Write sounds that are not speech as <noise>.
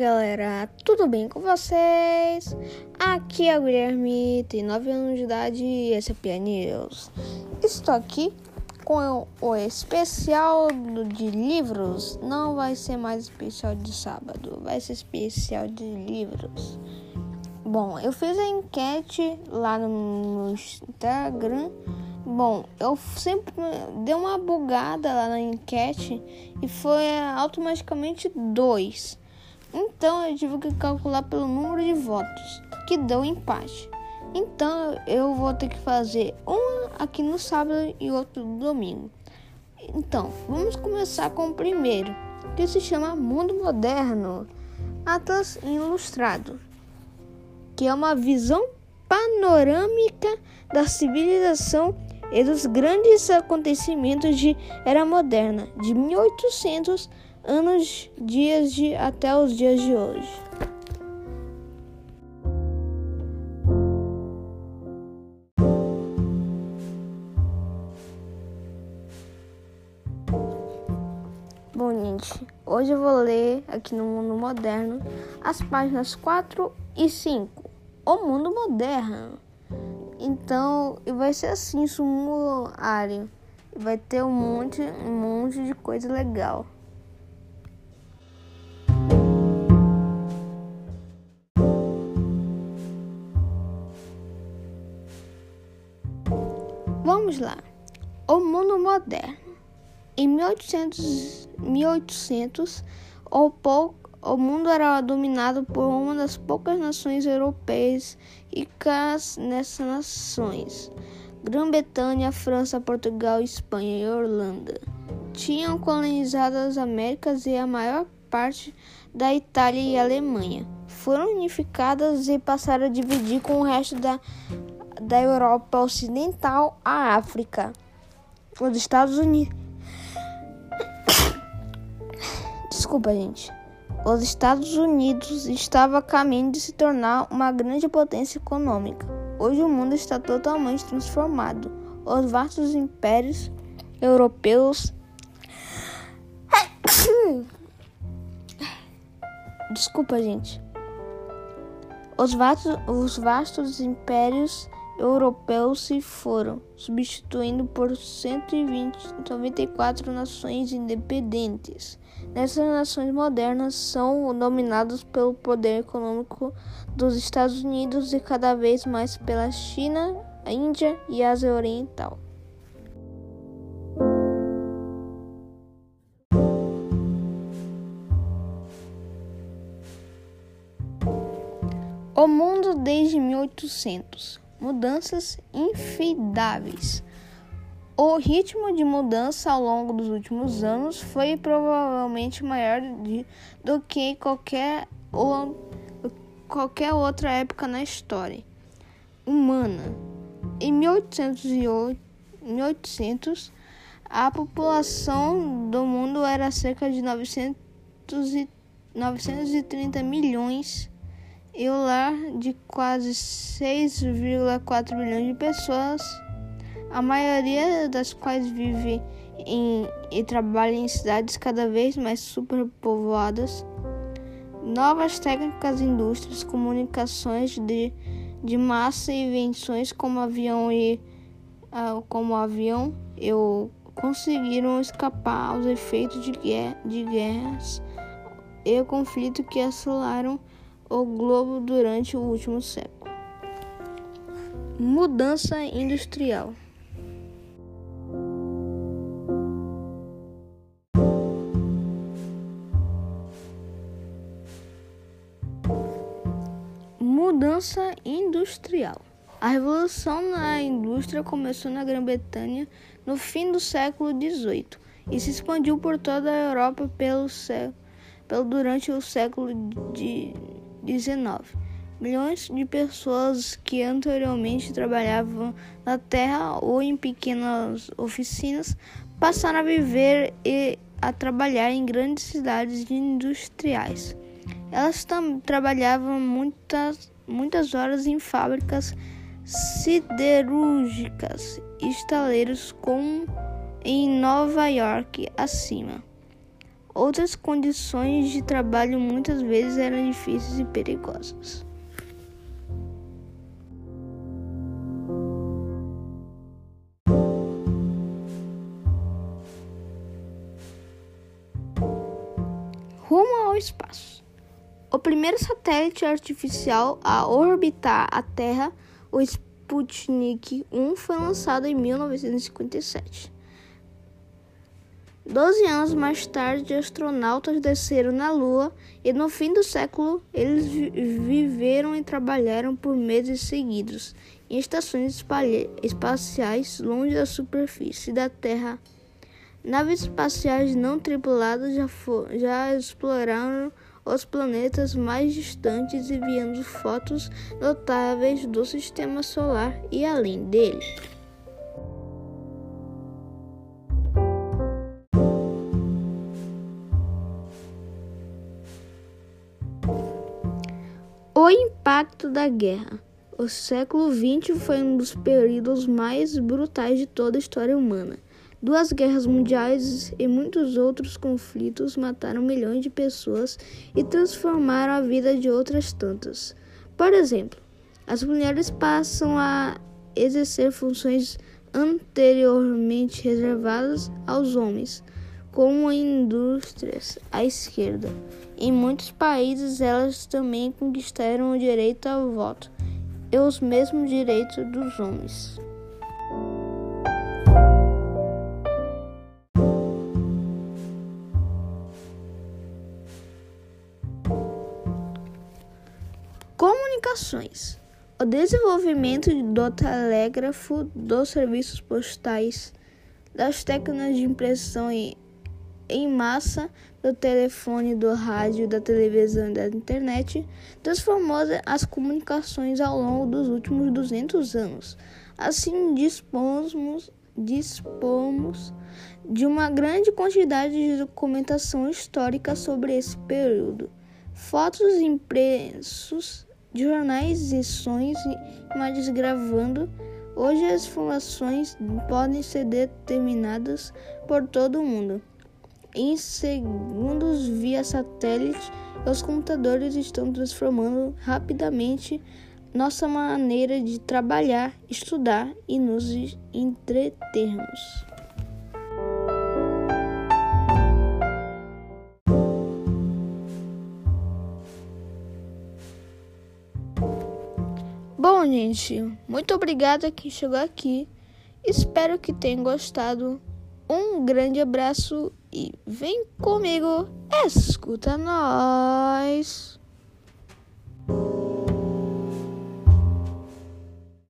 galera, tudo bem com vocês? Aqui é o Guilherme, tenho 9 anos de idade e esse é Pia News. Estou aqui com o especial de livros. Não vai ser mais especial de sábado, vai ser especial de livros. Bom, eu fiz a enquete lá no Instagram. Bom, eu sempre dei uma bugada lá na enquete e foi automaticamente dois. Então eu tive que calcular pelo número de votos, que deu empate. Então eu vou ter que fazer um aqui no sábado e outro no domingo. Então, vamos começar com o primeiro, que se chama Mundo Moderno, Atlas Ilustrado, que é uma visão panorâmica da civilização e dos grandes acontecimentos de era moderna, de 1800 anos, dias de até os dias de hoje. Bom, gente, hoje eu vou ler aqui no Mundo Moderno as páginas 4 e 5. O Mundo Moderno. Então, vai ser assim, sumário. Vai ter um monte, um monte de coisa legal. Vamos lá. O mundo moderno. Em 1800, 1800 o, o mundo era dominado por uma das poucas nações europeias ricas nessas nações. Grã-Bretanha, França, Portugal, Espanha e Holanda tinham colonizado as Américas e a maior parte da Itália e Alemanha. Foram unificadas e passaram a dividir com o resto da da Europa Ocidental à África. Os Estados Unidos. <coughs> Desculpa, gente. Os Estados Unidos estavam a caminho de se tornar uma grande potência econômica. Hoje o mundo está totalmente transformado. Os vastos impérios europeus. <coughs> Desculpa, gente. Os vastos, os vastos impérios europeus se foram, substituindo por 194 nações independentes. Nessas nações modernas são dominadas pelo poder econômico dos Estados Unidos e cada vez mais pela China, a Índia e a Ásia Oriental. O mundo desde 1800 mudanças infidáveis. O ritmo de mudança ao longo dos últimos anos foi provavelmente maior de, do que qualquer, ou, qualquer outra época na história humana. Em 1808, 1800, a população do mundo era cerca de 900 e, 930 milhões e o lar de quase 6,4 bilhões de pessoas, a maioria das quais vive em, e trabalha em cidades cada vez mais superpovoadas. Novas técnicas, indústrias, comunicações de, de massa e invenções como avião e uh, como avião eu conseguiram escapar aos efeitos de, guerra, de guerras e conflitos que assolaram o globo durante o último século. Mudança industrial. Mudança industrial. A revolução na indústria começou na Grã-Bretanha no fim do século XVIII e se expandiu por toda a Europa pelo, pelo durante o século de 19. Milhões de pessoas que anteriormente trabalhavam na terra ou em pequenas oficinas passaram a viver e a trabalhar em grandes cidades industriais. Elas trabalhavam muitas, muitas horas em fábricas siderúrgicas e estaleiros como em Nova York acima. Outras condições de trabalho muitas vezes eram difíceis e perigosas. Rumo ao espaço. O primeiro satélite artificial a orbitar a Terra, o Sputnik 1, foi lançado em 1957. Doze anos mais tarde, astronautas desceram na Lua e no fim do século eles viveram e trabalharam por meses seguidos em estações espaciais longe da superfície da Terra. Naves espaciais não tripuladas já, já exploraram os planetas mais distantes enviando fotos notáveis do sistema solar e além dele. O impacto da guerra. O século XX foi um dos períodos mais brutais de toda a história humana. Duas guerras mundiais e muitos outros conflitos mataram milhões de pessoas e transformaram a vida de outras tantas. Por exemplo, as mulheres passam a exercer funções anteriormente reservadas aos homens, como em indústrias à esquerda. Em muitos países, elas também conquistaram o direito ao voto e os mesmos direitos dos homens. Comunicações. O desenvolvimento do telégrafo, dos serviços postais, das técnicas de impressão em massa, do telefone, do rádio, da televisão e da internet transformou as comunicações ao longo dos últimos 200 anos. Assim, dispomos, dispomos de uma grande quantidade de documentação histórica sobre esse período. Fotos impressos de jornais e sons imagens gravando. Hoje as informações podem ser determinadas por todo o mundo. Em segundos via satélite, os computadores estão transformando rapidamente nossa maneira de trabalhar, estudar e nos entretermos. Bom, gente, muito obrigada que chegou aqui. Espero que tenham gostado. Um grande abraço e vem comigo, escuta nós.